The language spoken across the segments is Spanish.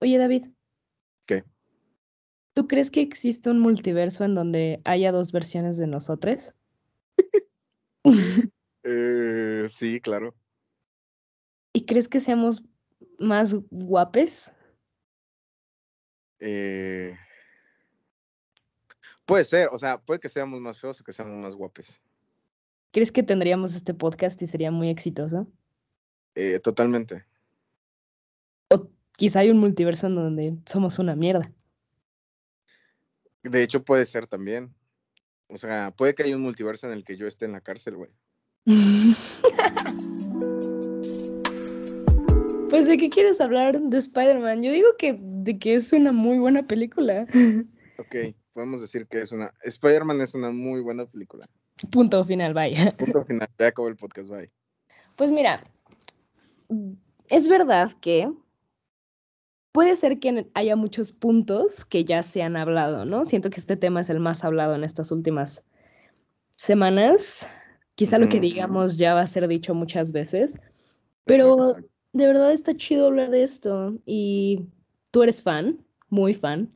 Oye, David. ¿Qué? ¿Tú crees que existe un multiverso en donde haya dos versiones de nosotros? eh, sí, claro. ¿Y crees que seamos más guapes? Eh, puede ser, o sea, puede que seamos más feos o que seamos más guapes. ¿Crees que tendríamos este podcast y sería muy exitoso? Eh, totalmente. Quizá hay un multiverso en donde somos una mierda. De hecho, puede ser también. O sea, puede que haya un multiverso en el que yo esté en la cárcel, güey. pues, ¿de qué quieres hablar de Spider-Man? Yo digo que de que es una muy buena película. Ok, podemos decir que es una. Spider-Man es una muy buena película. Punto final, bye. Punto final, ya acabó el podcast, bye. Pues mira, es verdad que puede ser que haya muchos puntos que ya se han hablado, ¿no? Siento que este tema es el más hablado en estas últimas semanas. Quizá lo que digamos ya va a ser dicho muchas veces, pero de verdad está chido hablar de esto y tú eres fan, muy fan.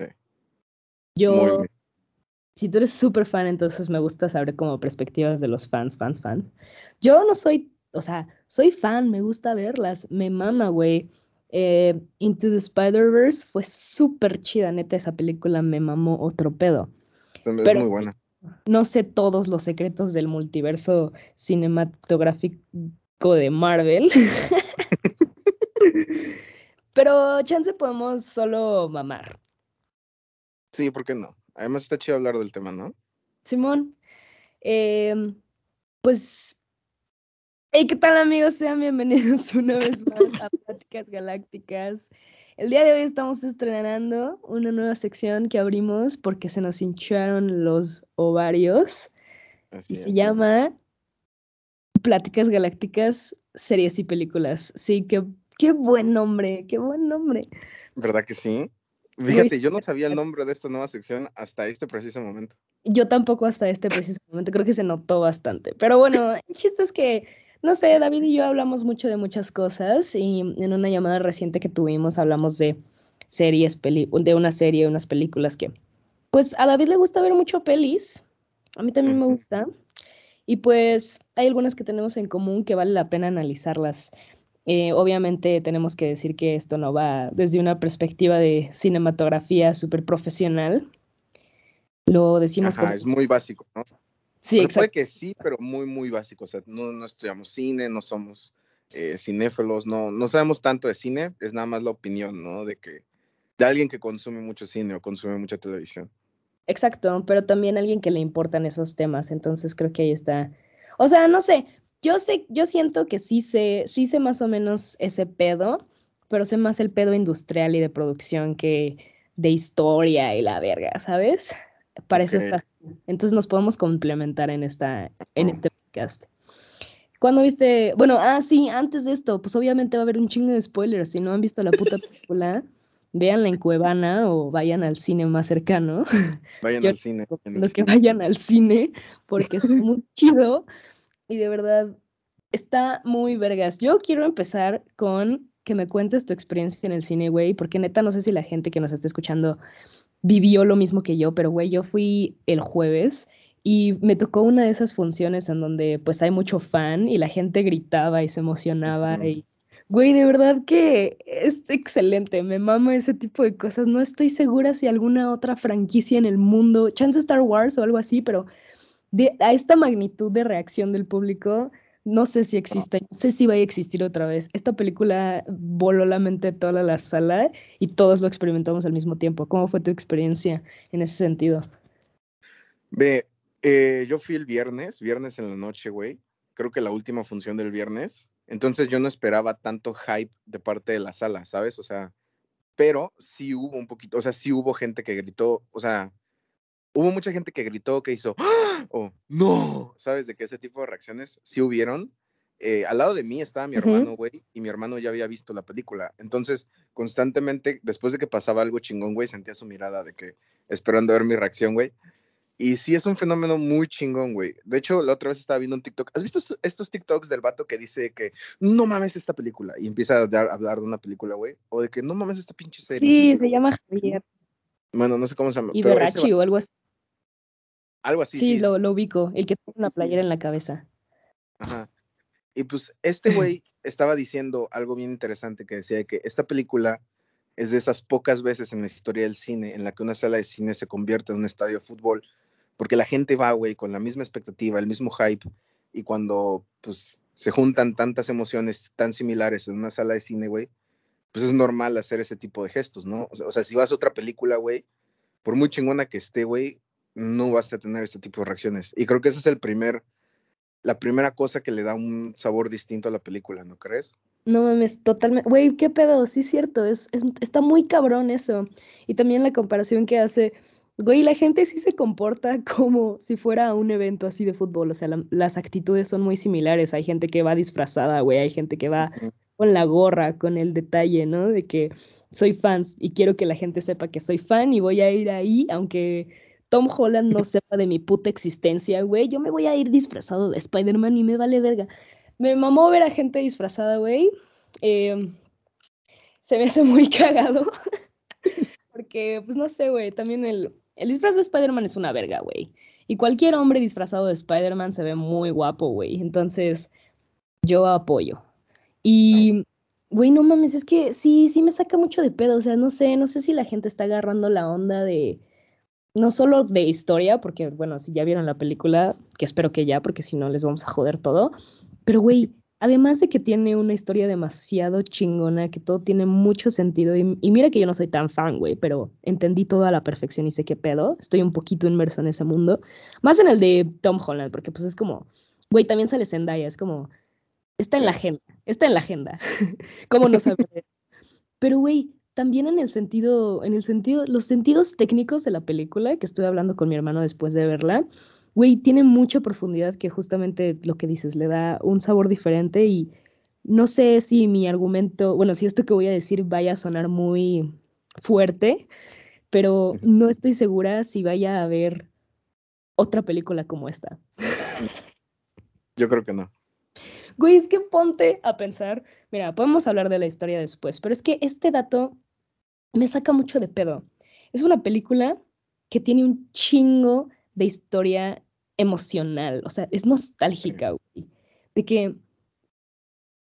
Sí. Yo, si tú eres súper fan, entonces me gusta saber como perspectivas de los fans, fans, fans. Yo no soy, o sea, soy fan, me gusta verlas, me mama, güey. Eh, Into the Spider-Verse fue súper chida, neta, esa película me mamó otro pedo. Es muy buena. No sé todos los secretos del multiverso cinematográfico de Marvel. Pero chance podemos solo mamar. Sí, ¿por qué no? Además está chido hablar del tema, ¿no? Simón, em, pues Hey, ¿qué tal amigos? Sean bienvenidos una vez más a Pláticas Galácticas. El día de hoy estamos estrenando una nueva sección que abrimos porque se nos hincharon los ovarios. y se llama Pláticas Galácticas, series y películas. Sí, qué, qué buen nombre, qué buen nombre. ¿Verdad que sí? Fíjate, yo no sabía el nombre de esta nueva sección hasta este preciso momento. Yo tampoco hasta este preciso momento, creo que se notó bastante. Pero bueno, el chiste es que no sé, David y yo hablamos mucho de muchas cosas y en una llamada reciente que tuvimos hablamos de series, de una serie, unas películas que, pues a David le gusta ver mucho pelis, a mí también me gusta, y pues hay algunas que tenemos en común que vale la pena analizarlas. Eh, obviamente tenemos que decir que esto no va desde una perspectiva de cinematografía súper profesional. Lo decimos Ajá, es muy básico, ¿no? Sí, exacto. Puede que sí, pero muy, muy básico. O sea, no, no estudiamos cine, no somos eh, cinéfilos, no, no sabemos tanto de cine, es nada más la opinión, ¿no? De que, de alguien que consume mucho cine o consume mucha televisión. Exacto, pero también alguien que le importan esos temas, entonces creo que ahí está. O sea, no sé, yo sé, yo siento que sí sé, sí sé más o menos ese pedo, pero sé más el pedo industrial y de producción que de historia y la verga, ¿sabes? Para eso estás. Entonces nos podemos complementar en, esta, en este podcast. ¿Cuándo viste? Bueno, ah, sí, antes de esto, pues obviamente va a haber un chingo de spoilers. Si no han visto la puta película, véanla en Cuevana o vayan al cine más cercano. Vayan al cine. Los que vayan al cine, porque es muy chido y de verdad está muy vergas. Yo quiero empezar con que me cuentes tu experiencia en el cine, güey, porque neta no sé si la gente que nos está escuchando vivió lo mismo que yo, pero güey, yo fui el jueves y me tocó una de esas funciones en donde pues hay mucho fan y la gente gritaba y se emocionaba y güey, de verdad que es excelente, me mama ese tipo de cosas. No estoy segura si alguna otra franquicia en el mundo, chance Star Wars o algo así, pero de, a esta magnitud de reacción del público, no sé si existe, no sé si va a existir otra vez. Esta película voló la mente de toda la sala y todos lo experimentamos al mismo tiempo. ¿Cómo fue tu experiencia en ese sentido? Ve, eh, yo fui el viernes, viernes en la noche, güey. Creo que la última función del viernes. Entonces yo no esperaba tanto hype de parte de la sala, ¿sabes? O sea, pero sí hubo un poquito, o sea, sí hubo gente que gritó, o sea, hubo mucha gente que gritó, que hizo, ¡Ah! o no, ¿sabes? De que ese tipo de reacciones sí hubieron. Eh, al lado de mí estaba mi hermano, güey, y mi hermano ya había visto la película. Entonces, constantemente, después de que pasaba algo chingón, güey, sentía su mirada de que esperando ver mi reacción, güey. Y sí es un fenómeno muy chingón, güey. De hecho, la otra vez estaba viendo un TikTok. ¿Has visto estos TikToks del vato que dice que no mames esta película? Y empieza a, dar, hablar de una película, güey. O de que no mames esta pinche serie. Sí, se llama Javier. Bueno, no sé cómo se llama. Iberrachi o algo así. Algo así. Sí, lo, lo, ubico. El que tiene una playera en la cabeza. Ajá. Y pues este güey estaba diciendo algo bien interesante que decía que esta película es de esas pocas veces en la historia del cine en la que una sala de cine se convierte en un estadio de fútbol porque la gente va, güey, con la misma expectativa, el mismo hype, y cuando, pues, se juntan tantas emociones tan similares en una sala de cine, güey, pues es normal hacer ese tipo de gestos, ¿no? O sea, si vas a otra película, güey, por muy chingona que esté, güey, no vas a tener este tipo de reacciones. Y creo que ese es el primer, la primera cosa que le da un sabor distinto a la película, ¿no crees? No mames, totalmente. Güey, qué pedo, sí cierto, es, es, está muy cabrón eso. Y también la comparación que hace Güey, la gente sí se comporta como si fuera un evento así de fútbol, o sea, las actitudes son muy similares. Hay gente que va disfrazada, güey, hay gente que va con la gorra, con el detalle, ¿no? De que soy fans y quiero que la gente sepa que soy fan y voy a ir ahí, aunque Tom Holland no sepa de mi puta existencia, güey, yo me voy a ir disfrazado de Spider-Man y me vale verga. Me mamó ver a gente disfrazada, güey. Em, se me hace muy cagado. Porque, pues no sé, güey, también el, el disfraz de Spider-Man es una verga, güey. Y cualquier hombre disfrazado de Spider-Man se ve muy guapo, güey. Entonces, yo apoyo. Y, güey, no mames, es que sí, sí me saca mucho de pedo. O sea, no sé, no sé si la gente está agarrando la onda de, no solo de historia, porque, bueno, si ya vieron la película, que espero que ya, porque si no les vamos a joder todo. Pero, güey, Además de que tiene una historia demasiado chingona, que todo tiene mucho sentido. Y, mira que yo no soy tan fan, güey, pero entendí todo a la perfección y sé qué pedo. Estoy un poquito inmerso en ese mundo. Más en el de Tom Holland, porque pues es como, güey, también sale Zendaya, es como, está en la agenda, está en la agenda. ¿Cómo no sabes? pero, güey, también en el sentido, en el sentido, los sentidos técnicos de la película, que estoy hablando con mi hermano después de verla, güey, tiene mucha profundidad que justamente lo que dices, le da un sabor diferente y no sé si mi argumento, bueno, si esto que voy a decir vaya a sonar muy fuerte, pero no estoy segura si vaya a haber otra película como esta. Yo creo que no. Güey, es que ponte a pensar, mira, podemos hablar de la historia después, pero es que este dato me saca mucho de pedo. Es una película que tiene un chingo de historia emocional, o sea, es nostálgica, güey, de que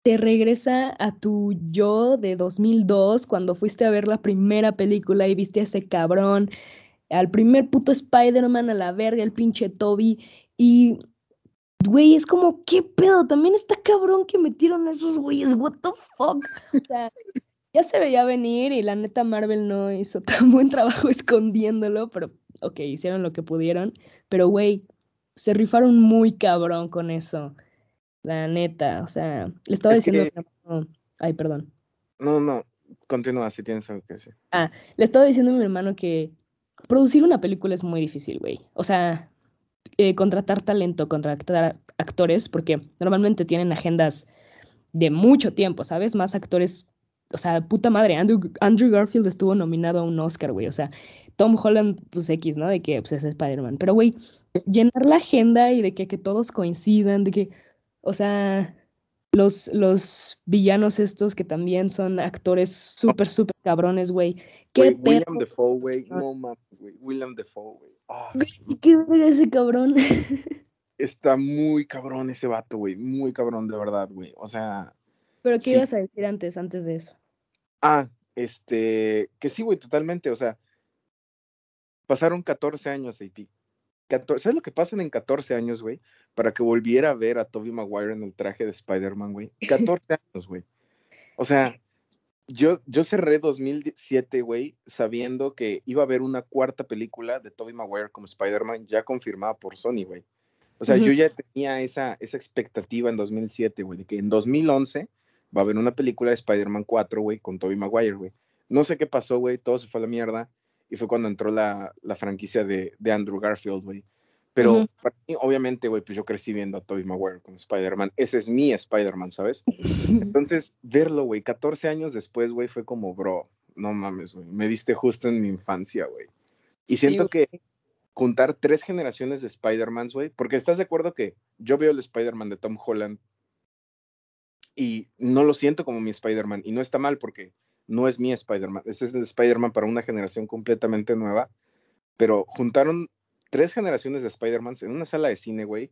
te regresa a tu yo de 2002 cuando fuiste a ver la primera película y viste a ese cabrón, al primer puto Spider-Man a la verga, el pinche Toby, y, güey, es como, ¿qué pedo? También está cabrón que metieron a esos güeyes, what the fuck? O sea, ya se veía venir y la neta Marvel no hizo tan buen trabajo escondiéndolo, pero ok, hicieron lo que pudieron, pero güey, se rifaron muy cabrón con eso. La neta, o sea, le estaba diciendo. Ay, perdón. No, no, continúa si tienes algo que decir. Ah, le estaba diciendo a mi hermano que producir una película es muy difícil, güey. O sea, eh, contratar talento, contratar actores, porque normalmente tienen agendas de mucho tiempo, ¿sabes? Más actores, o sea, puta madre, Andrew, Andrew Garfield estuvo nominado a un Oscar, güey, o sea, Tom Holland, pues X, ¿no? De que pues, es Spider-Man. Pero, güey, llenar la agenda y de que, que, todos coincidan, de que, o sea, los, los villanos estos que también son actores súper, súper cabrones, güey. William Defoe, güey. No mames, güey. William Defoe, güey. Oh, sí, qué ese cabrón. Está muy cabrón ese vato, güey. Muy cabrón, de verdad, güey. O sea. ¿Pero qué ibas a decir antes, antes de eso? Ah, este. Que sí, güey, totalmente. O sea Pasaron 14 años, AP. 14, ¿Sabes lo que pasan en 14 años, güey? Para que volviera a ver a Tobey Maguire en el traje de Spider-Man, güey. 14 años, güey. O sea, yo, yo cerré 2007, güey, sabiendo que iba a haber una cuarta película de Tobey Maguire como Spider-Man ya confirmada por Sony, güey. O sea, yo ya tenía esa, esa expectativa en 2007, güey, de que en 2011 va a haber una película de Spider-Man 4, güey, con Tobey Maguire, güey. No sé qué pasó, güey, todo se fue a la mierda y fue cuando entró la, la franquicia de, de, Andrew Garfield, güey. Pero para mí, obviamente, güey, pues yo crecí viendo a Tobey Maguire con Spider-Man. Ese es mi Spider-Man, ¿sabes? Entonces, verlo, güey, 14 años después, güey, fue como, bro, no mames, güey, me diste justo en mi infancia, güey. Y siento que juntar tres generaciones de Spider-Mans, güey, porque estás de acuerdo que yo veo el Spider-Man de Tom Holland y no lo siento como mi Spider-Man y no está mal porque no es mi Spider-Man, ese es el Spider-Man para una generación completamente nueva, pero juntaron tres generaciones de Spider-Mans en una sala de cine, güey,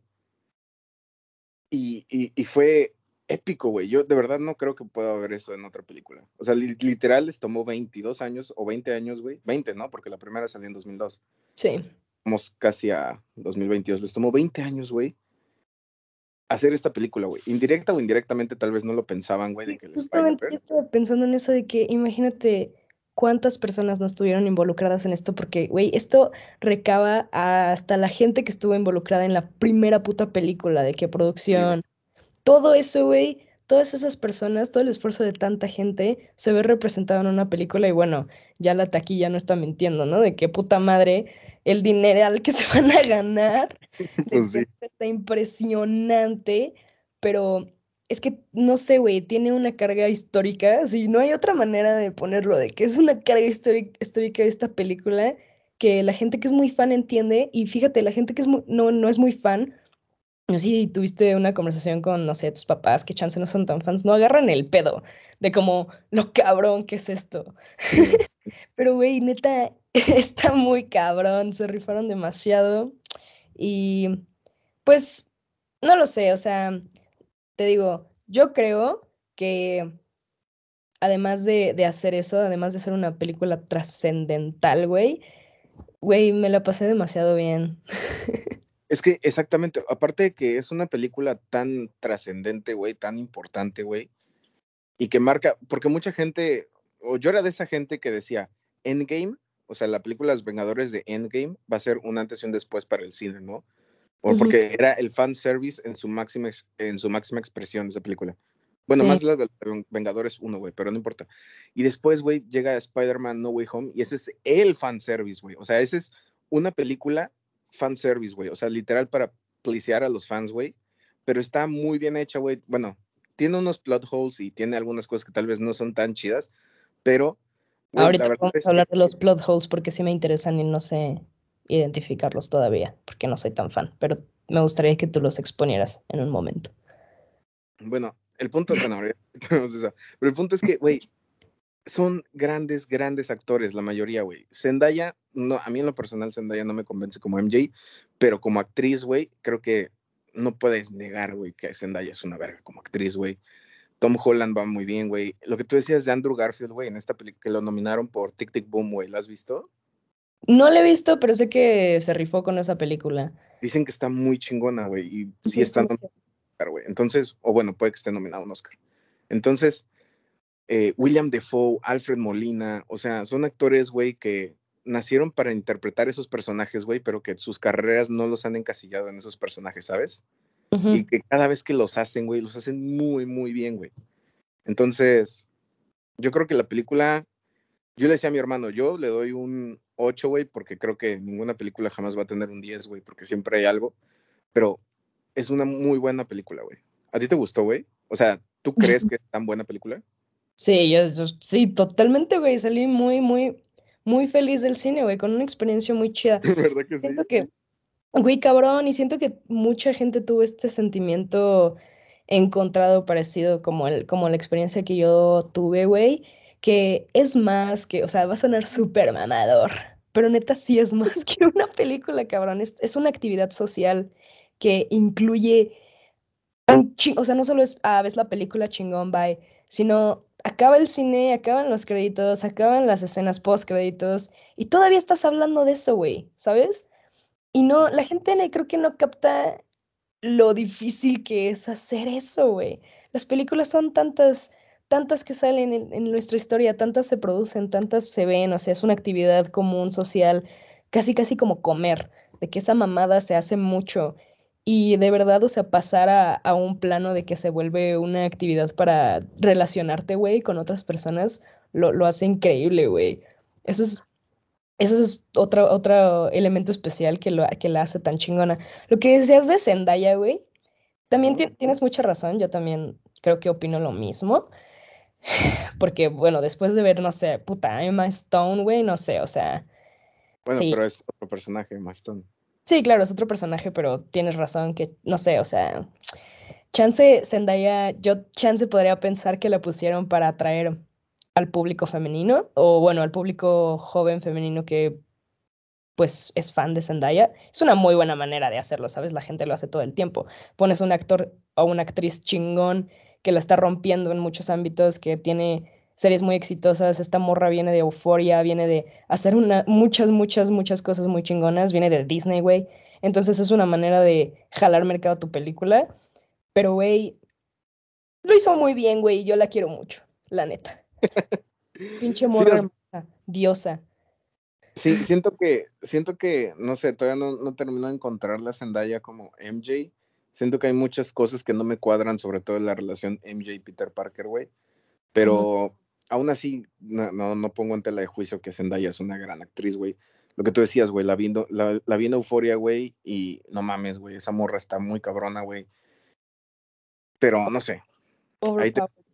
y, y, fue épico, güey. Yo de verdad no creo que pueda haber eso en otra película. O sea, literal les tomó 22 años o 20 años, güey. 20, ¿no? Porque la primera salió en 2002. Sí. Vamos casi a 2022. Les tomó 20 años, güey, hacer esta película, güey. Indirecta o indirectamente tal vez no lo pensaban, güey, de que Justamente yo estaba pensando en eso de que imagínate cuántas personas no estuvieron involucradas en esto, porque, güey, esto recaba hasta la gente que estuvo involucrada en la primera puta película, de qué producción, todo eso, güey, todas esas personas, todo el esfuerzo de tanta gente se ve representado en una película y bueno, ya la taquilla no está mintiendo, ¿no? De qué puta madre el dinero al que se van a ganar. Pues está impresionante, pero es que no sé, güey, tiene una carga histórica, si no hay otra manera de ponerlo, de que es una carga histórica de esta película que la gente que es muy fan entiende y fíjate, la gente que es no, no es muy fan, no sé si tuviste una conversación con, no sé, tus papás que chance no son tan fans, no agarran el pedo de como lo cabrón que es esto. Pero, güey, neta, está muy cabrón, se rifaron demasiado y pues, no lo sé, o sea, te digo, yo creo que además de, hacer eso, además de ser una película trascendental, güey, güey, me la pasé demasiado bien. Es que exactamente, aparte de que es una película tan trascendente, güey, tan importante, güey, y que marca, porque mucha gente, o yo era de esa gente que decía, Endgame, o sea, la película Los Vengadores de Endgame va a ser un antes y un después para el cine, ¿no? O porque era el fan service en su máxima, en su máxima expresión de esa película. Bueno, más la de Vengadores 1, güey, pero no importa. Y después, güey, llega Spider-Man No Way Home y ese es el fan service, güey. O sea, esa es una película fan service, güey. O sea, literal para pleasear a los fans, güey. Pero está muy bien hecha, güey. Bueno, tiene unos plot holes y tiene algunas cosas que tal vez no son tan chidas, pero. Ahorita vamos a hablar de los plot holes porque sí me interesan y no sé identificarlos todavía, porque no soy tan fan, pero me gustaría que tú los exponieras en un momento. Bueno, el punto, bueno, pero el punto es que, güey, son grandes, grandes actores, la mayoría, güey. Zendaya, no, a mí en lo personal Zendaya no me convence como MJ, pero como actriz, güey, creo que no puedes negar, güey, que Zendaya es una verga como actriz, güey. Tom Holland va muy bien, güey. Lo que tú decías de Andrew Garfield, güey, en esta película que lo nominaron por Tic Tic Boom, güey, ¿la has visto? No la he visto, pero sé que se rifó con esa película. Dicen que está muy chingona, güey, y sí está nominada, güey. Entonces, o bueno, puede que esté nominado un Oscar. Entonces, eh, William Defoe, Alfred Molina, o sea, son actores, güey, que nacieron para interpretar esos personajes, güey, pero que sus carreras no los han encasillado en esos personajes, ¿sabes? Y que cada vez que los hacen, güey, los hacen muy, muy bien, güey. Entonces, yo creo que la película, yo le decía a mi hermano, yo le doy un 8, güey, porque creo que ninguna película jamás va a tener un 10, güey, porque siempre hay algo, pero es una muy buena película, güey. ¿A ti te gustó, güey? O sea, ¿tú crees que es tan buena película? Sí, yo, sí, totalmente, güey. Salí muy, muy, muy feliz del cine, güey, con una experiencia muy chida. ¿Verdad que siento que, güey, cabrón, y siento que mucha gente tuvo este sentimiento encontrado parecido como, el, como la experiencia que yo tuve, güey, que es más que, o sea, va a sonar súper mamador, pero neta sí es más que una película, cabrón. Es, es una actividad social que incluye un o sea, no solo es, ah, ves la película chingón, bye, sino acaba el cine, acaban los créditos, acaban las escenas post créditos y todavía estás hablando de eso, güey, ¿sabes? Y no, la gente creo que no capta lo difícil que es hacer eso, güey. Las películas son tantas, tantas que salen en, nuestra historia, tantas se producen, tantas se ven, o sea, es una actividad común, social, casi, casi como comer, de que esa mamada se hace mucho y de verdad, o sea, pasar a, un plano de que se vuelve una actividad para relacionarte, güey, con otras personas, lo, lo hace increíble, güey. Eso es, eso es otro, otro elemento especial que, lo, que la hace tan chingona. Lo que decías de Zendaya, güey, también tienes mucha razón, yo también creo que opino lo mismo. Porque, bueno, después de ver, no sé, puta, Emma Stone, güey, no sé, o sea, Bueno, Sí. pero es otro personaje, Maston. Sí, claro, es otro personaje, pero tienes razón que, no sé, o sea, chance Zendaya, yo chance podría pensar que la pusieron para atraer al público femenino, o bueno, al público joven femenino que pues es fan de Zendaya. Es una muy buena manera de hacerlo, ¿sabes? La gente lo hace todo el tiempo. Pones un actor o una actriz chingón que la está rompiendo en muchos ámbitos, que tiene series muy exitosas. Esta morra viene de Euforia, viene de hacer una, muchas, muchas, muchas cosas muy chingonas, viene de Disney, güey. Entonces es una manera de jalar mercado a tu película. Pero, güey, lo hizo muy bien, güey, y yo la quiero mucho, la neta. Pinche morra diosa. Sí, siento que, siento que, no sé, todavía no, no termino de encontrar la Zendaya como MJ. Siento que hay muchas cosas que no me cuadran, sobre todo en la relación MJ y Peter Parker, güey. Pero aún así, no, no, no pongo en tela de juicio que Zendaya es una gran actriz, güey. Lo que tú decías, güey, la vi, la, la vi en Euforia, güey, y no mames, güey, esa morra está muy cabrona, güey. Pero no sé, Ahí te- Overpowered.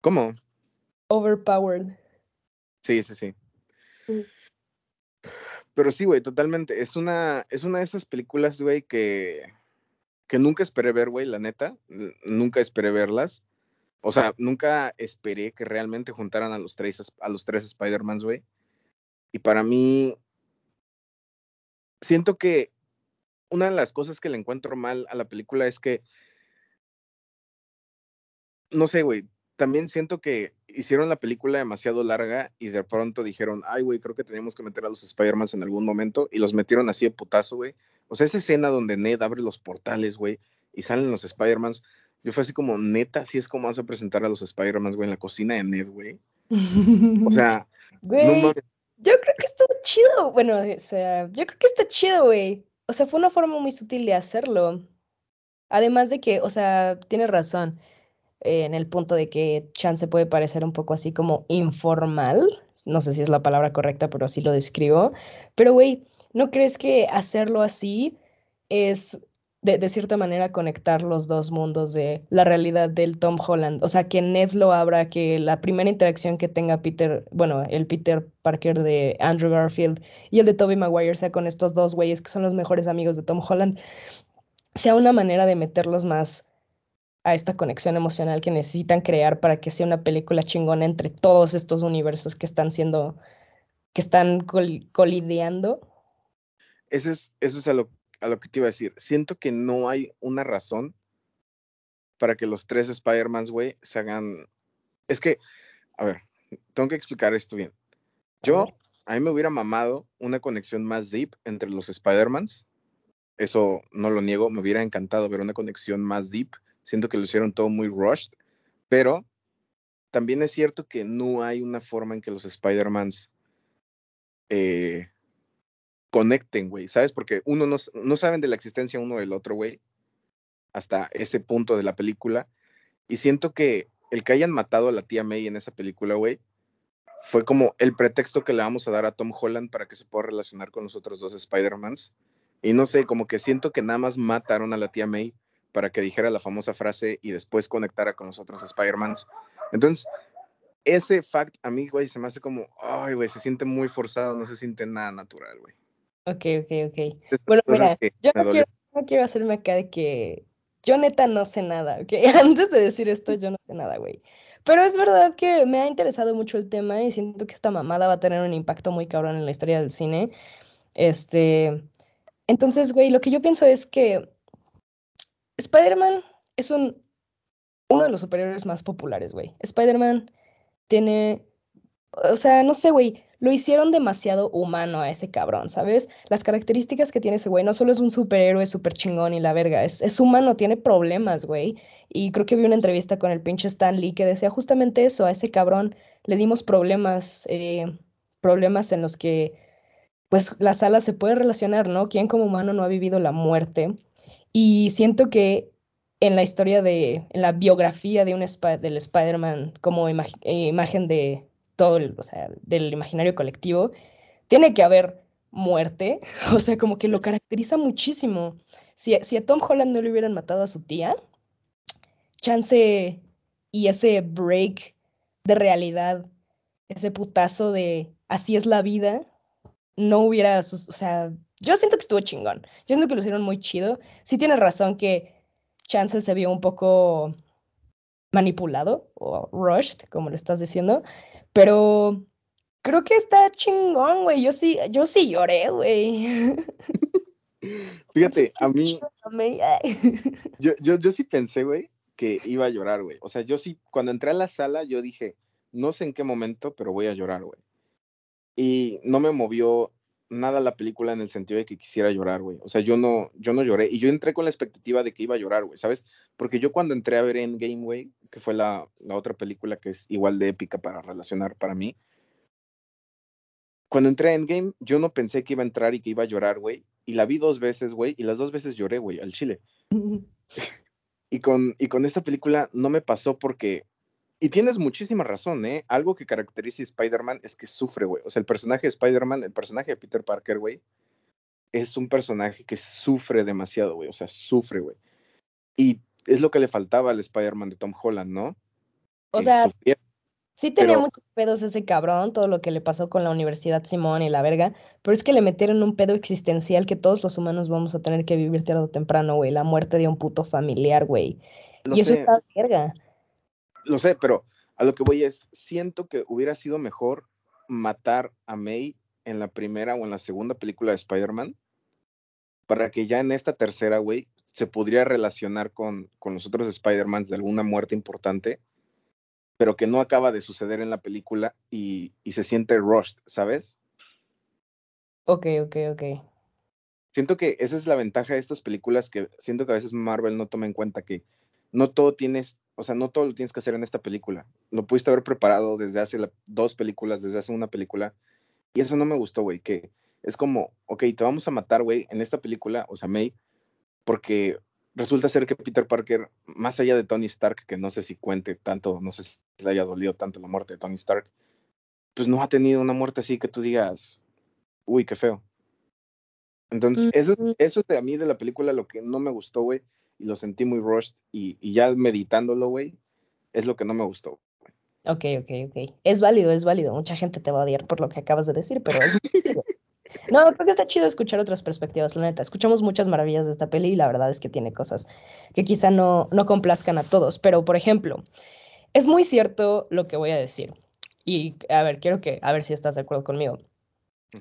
¿cómo? Overpowered. Sí, sí, sí. Mm. Pero sí, güey, totalmente. Es una, es una de esas películas, güey, que, que nunca esperé ver, güey, la neta. Nunca esperé verlas. O sea, nunca esperé que realmente juntaran a los tres, a los tres Spider-Mans, güey. Y para mí, siento que una de las cosas que le encuentro mal a la película es que, no sé, güey, también siento que hicieron la película demasiado larga y de pronto dijeron, ay, güey, creo que teníamos que meter a los Spider-Mans en algún momento y los metieron así de putazo, güey. O sea, esa escena donde Ned abre los portales, güey, y salen los Spider-Mans, yo fue así como, neta, así es como vas a presentar a los Spider-Mans, güey, en la cocina de Ned, güey. O sea, Güey, yo creo que estuvo chido. Bueno, o sea, yo creo que está chido, güey. O sea, fue una forma muy sutil de hacerlo. Además de que, o sea, tienes razón en el punto de que chance puede parecer un poco así como informal. No sé si es la palabra correcta, pero así lo describo. Pero, güey, ¿no crees que hacerlo así es de, de cierta manera conectar los dos mundos de la realidad del Tom Holland? O sea, que Ned lo abra, que la primera interacción que tenga Peter, bueno, el Peter Parker de Andrew Garfield y el de Tobey Maguire sea con estos dos güeyes que son los mejores amigos de Tom Holland, sea una manera de meterlos más a esta conexión emocional que necesitan crear para que sea una película chingona entre todos estos universos que están siendo, que están col- colideando. Eso es, eso es a lo, a lo que te iba a decir. Siento que no hay una razón para que los tres Spider-Mans, güey, se hagan. Es que, a ver, tengo que explicar esto bien. Yo, a mí me hubiera mamado una conexión más deep entre los Spider-Mans. Eso no lo niego, me hubiera encantado ver una conexión más deep. Siento que lo hicieron todo muy rushed, pero también es cierto que no hay una forma en que los Spider-Mans eh, conecten, güey, ¿sabes? Porque uno no, no saben de la existencia uno del otro, güey, hasta ese punto de la película. Y siento que el que hayan matado a la tía May en esa película, güey, fue como el pretexto que le vamos a dar a Tom Holland para que se pueda relacionar con los otros dos Spider-Mans. Y no sé, como que siento que nada más mataron a la tía May para que dijera la famosa frase y después conectara con los otros Spider-Mans. Entonces, ese fact a mí, güey, se me hace como, ay, güey, se siente muy forzado, no se siente nada natural, güey. Ok, ok, ok. Estas Bueno, mira, yo no quiero, no quiero hacerme acá de que yo neta no sé nada, ¿ok? Antes de decir esto, yo no sé nada, güey. Pero es verdad que me ha interesado mucho el tema y siento que esta mamada va a tener un impacto muy cabrón en la historia del cine. Este, entonces, güey, lo que yo pienso es que Spider-Man es un, uno de los superhéroes más populares, güey. Spider-Man tiene, o sea, no sé, güey, lo hicieron demasiado humano a ese cabrón, ¿sabes? Las características que tiene ese güey, no solo es un superhéroe súper chingón y la verga, es, humano, tiene problemas, güey. Y creo que vi una entrevista con el pinche Stan Lee que decía justamente eso, a ese cabrón le dimos problemas, eh, problemas en los que, pues, la sala se puede relacionar, ¿no? ¿Quién como humano no ha vivido la muerte? Y siento que en la historia de, en la biografía de un del Spider-Man como eh, imagen de todo, el, o sea, del imaginario colectivo, tiene que haber muerte, o sea, como que lo caracteriza muchísimo. Si, si a Tom Holland no le hubieran matado a su tía, chance y ese break de realidad, ese putazo de así es la vida, no hubiera, o sea, yo siento que estuvo chingón. Yo siento que lo hicieron muy chido. Sí tienes razón que Chance se vio un poco manipulado o rushed, como lo estás diciendo, pero creo que está chingón, güey. Yo sí, yo sí lloré, güey. Fíjate, a mí. Yo, yo, yo sí pensé, güey, que iba a llorar, güey. O sea, yo sí, cuando entré a la sala, yo dije, no sé en qué momento, pero voy a llorar, güey. Y no me movió nada la película en el sentido de que quisiera llorar, güey. O sea, yo no, yo no lloré. Y yo entré con la expectativa de que iba a llorar, güey, ¿sabes? Porque yo cuando entré a ver Endgame, güey, que fue la, la otra película que es igual de épica para relacionar para mí, cuando entré a Endgame, yo no pensé que iba a entrar y que iba a llorar, güey. Y la vi dos veces, güey, y las dos veces lloré, güey, al chile. y, con, y con esta película no me pasó porque y tienes muchísima razón, ¿eh? Algo que caracteriza a Spider-Man es que sufre, güey. O sea, el personaje de Spider-Man, el personaje de Peter Parker, güey, es un personaje que sufre demasiado, güey. O sea, sufre, güey. Y es lo que le faltaba al Spider-Man de Tom Holland, ¿no? O sea, sí tenía muchos pedos ese cabrón, todo lo que le pasó con la Universidad Simón y la verga, pero es que le metieron un pedo existencial que todos los humanos vamos a tener que vivir tarde o temprano, güey. La muerte de un puto familiar, güey. y eso está verga lo sé, pero a lo que voy es, siento que hubiera sido mejor matar a May en la primera o en la segunda película de Spider-Man, para que ya en esta tercera, güey, se podría relacionar con, con los otros Spider-Mans de alguna muerte importante, pero que no acaba de suceder en la película y, y se siente rushed, ¿sabes? Ok, ok, ok. Siento que esa es la ventaja de estas películas que siento que a veces Marvel no toma en cuenta que no todo tienes, o sea, no todo lo tienes que hacer en esta película. Lo pudiste haber preparado desde hace dos películas, desde hace una película. Y eso no me gustó, güey, que es como, ok, te vamos a matar, güey, en esta película, o sea, May, porque resulta ser que Peter Parker, más allá de Tony Stark, que no sé si cuente tanto, no sé si le haya dolido tanto la muerte de Tony Stark, pues no ha tenido una muerte así que tú digas, uy, qué feo. Entonces, eso, eso de a mí de la película lo que no me gustó, güey, y lo sentí muy rushed y, y ya meditándolo, güey, es lo que no me gustó. Ok, ok, ok. Es válido, es válido. Mucha gente te va a odiar por lo que acabas de decir, pero es No, creo que está chido escuchar otras perspectivas, la neta. Escuchamos muchas maravillas de esta peli y la verdad es que tiene cosas que quizá no, no complazcan a todos. Pero, por ejemplo, es muy cierto lo que voy a decir. Y, a ver, quiero que, a ver si estás de acuerdo conmigo.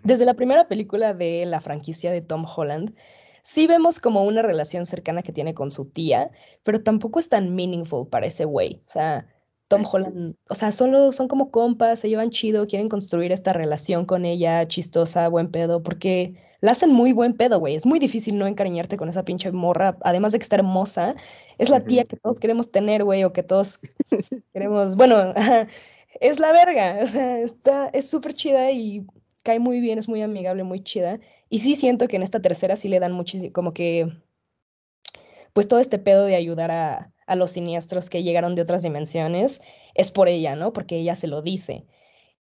Desde la primera película de la franquicia de Tom Holland, sí vemos como una relación cercana que tiene con su tía, pero tampoco es tan meaningful para ese güey. O sea, Tom Holland, o sea, solo son como compas, se llevan chido, quieren construir esta relación con ella, chistosa, buen pedo, porque la hacen muy buen pedo, güey. Es muy difícil no encariñarte con esa pinche morra, además de que está hermosa. Es la tía que todos queremos tener, güey, o que todos queremos, bueno, es la verga, o sea, está, es súper chida y cae muy bien, es muy amigable, muy chida. Y sí siento que en esta tercera sí le dan muchísimo, como que, pues todo este pedo de ayudar a, a los siniestros que llegaron de otras dimensiones es por ella, ¿no? Porque ella se lo dice.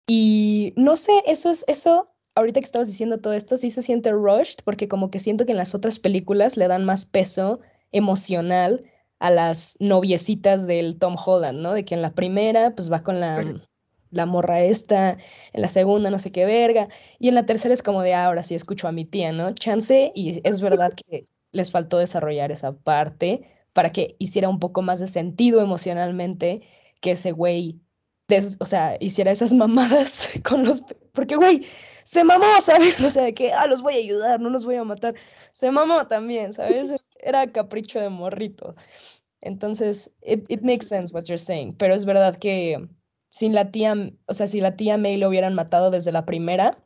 Y no sé, eso es, eso, ahorita que estabas diciendo todo esto, sí se siente rushed, porque como que siento que en las otras películas le dan más peso emocional a las noviecitas del Tom Holland, ¿no? De que en la primera, pues va con la, la morra esta, en la segunda no sé qué verga, y en la tercera es como de ah, ahora sí escucho a mi tía, ¿no? Chance, y es verdad que les faltó desarrollar esa parte para que hiciera un poco más de sentido emocionalmente que ese güey, o sea, hiciera esas mamadas con los... Porque, güey, se mamó, ¿sabes? O sea, de que, ah, los voy a ayudar, no los voy a matar. Se mamó también, ¿sabes? Era capricho de morrito. Entonces, it, it makes sense what you're saying, pero es verdad que sin la tía, o sea, si la tía May lo hubieran matado desde la primera,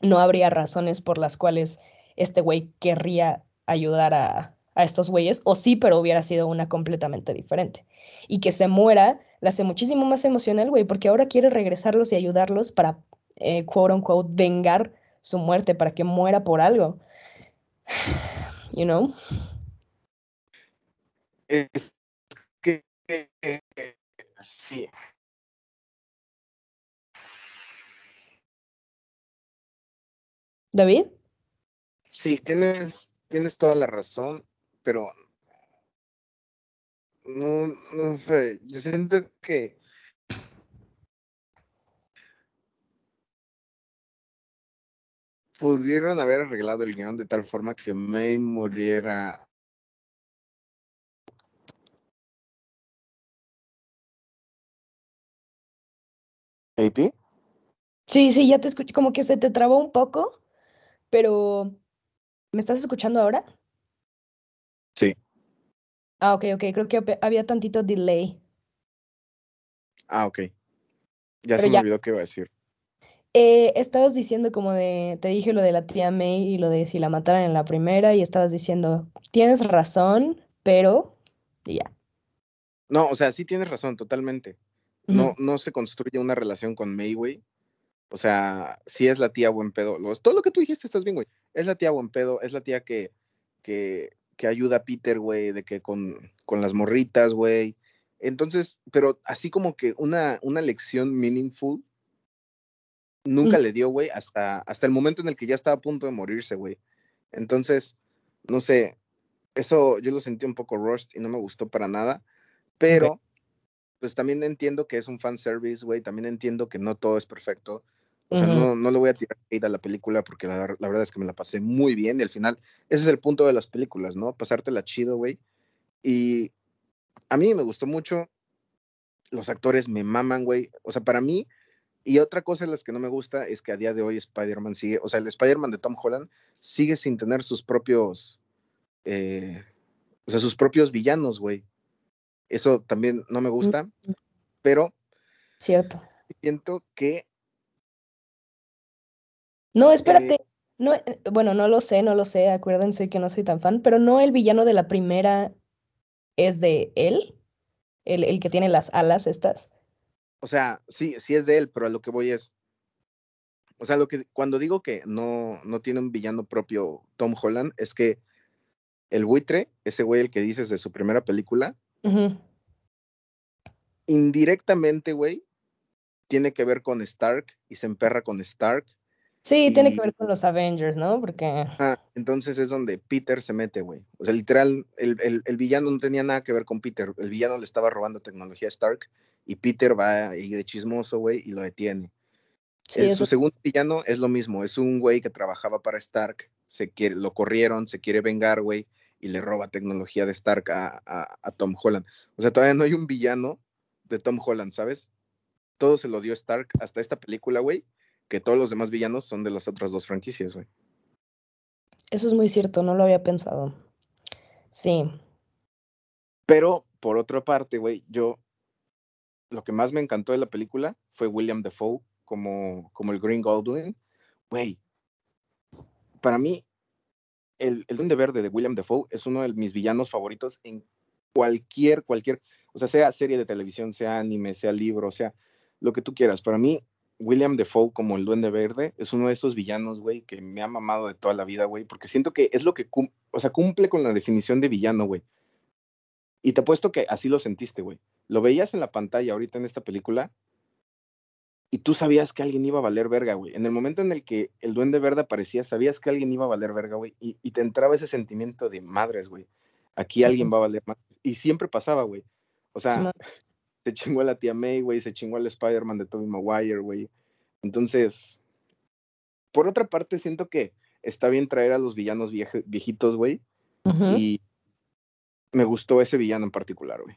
no habría razones por las cuales este güey querría ayudar a, a estos güeyes, o sí, pero hubiera sido una completamente diferente. Y que se muera la hace muchísimo más emocional, güey, porque ahora quiere regresarlos y ayudarlos para, eh, quote unquote, vengar su muerte, para que muera por algo. You know? Es que sí, David. Sí, tienes, tienes toda la razón, pero no, no sé, yo siento que pudieron haber arreglado el guion de tal forma que May muriera. ¿AP? Sí, sí, ya te escucho, como que se te trabó un poco, pero ¿me estás escuchando ahora? Sí. Ah, ok, ok, creo que había tantito delay. Ah, ok. Ya se me olvidó qué iba a decir. Eh, estabas diciendo como de, te dije lo de la tía May y lo de si la mataran en la primera y estabas diciendo, tienes razón, pero ya. No, o sea, sí tienes razón, totalmente. No, no se construye una relación con May, güey. O sea, sí es la tía buen pedo. todo lo que tú dijiste estás bien, güey. Es la tía buen pedo, es la tía que, que, que ayuda a Peter, güey, de que con, con las morritas, güey. Entonces, pero así como que una, una lección meaningful, nunca le dio, güey, hasta, hasta el momento en el que ya estaba a punto de morirse, güey. Entonces, no sé, eso yo lo sentí un poco rushed y no me gustó para nada, pero pues también entiendo que es un fan service, güey, también entiendo que no todo es perfecto. O sea, no, no le voy a tirar a la película porque la, la, verdad es que me la pasé muy bien y al final ese es el punto de las películas, ¿no? Pasártela chido, güey. Y a mí me gustó mucho. Los actores me maman, güey. O sea, para mí, y otra cosa de las que no me gusta es que a día de hoy Spider-Man sigue, o sea, el Spider-Man de Tom Holland sigue sin tener sus propios, eh, o sea, sus propios villanos, güey. Eso también no me gusta, pero... Cierto. Siento que... No, espérate. no, eh, bueno, no lo sé, no lo sé, acuérdense que no soy tan fan, pero no el villano de la primera es de él, el, el que tiene las alas estas o sea, sí, sí es de él, pero a lo que voy es, o sea, lo que cuando digo que no, no tiene un villano propio Tom Holland, es que el buitre, ese güey el que dices de su primera película, indirectamente, güey, tiene que ver con Stark y se emperra con Stark. Sí, tiene que ver con los Avengers, ¿no? Porque... Ah, entonces es donde Peter se mete, güey. O sea, literal, el, el, el, villano no tenía nada que ver con Peter. El villano le estaba robando tecnología a Stark y Peter va ahí de chismoso, güey, y lo detiene. Su segundo villano es lo mismo, es un güey que trabajaba para Stark, se quiere, lo corrieron, se quiere vengar, güey, y le roba tecnología de Stark a, a, Tom Holland. O sea, todavía no hay un villano de Tom Holland, ¿sabes? Todo se lo dio Stark hasta esta película, güey, que todos los demás villanos son de las otras dos franquicias, güey. Eso es muy cierto, no lo había pensado. Sí. Pero, por otra parte, güey, yo lo que más me encantó de la película fue William Defoe como, como el Green Goblin. Güey, para mí, el, el Duende Verde de William Defoe es uno de mis villanos favoritos en cualquier, cualquier, o sea, sea serie de televisión, sea anime, sea libro, sea lo que tú quieras. Para mí, William Defoe como el Duende Verde es uno de esos villanos, güey, que me ha mamado de toda la vida, güey, porque siento que es lo que, o sea, cumple con la definición de villano, güey. Y te apuesto que así lo sentiste, güey. Lo veías en la pantalla ahorita en esta película y tú sabías que alguien iba a valer verga, güey. En el momento en el que el duende verde aparecía, sabías que alguien iba a valer verga, güey. Y, te entraba ese sentimiento de madres, güey. Aquí alguien va a valer más. Y siempre pasaba, güey. O sea, se chingó a la tía May, güey. Se chingó al Spider-Man de Tobey Maguire, güey. Entonces, por otra parte, siento que está bien traer a los villanos viejitos, güey. Y me gustó ese villano en particular, güey.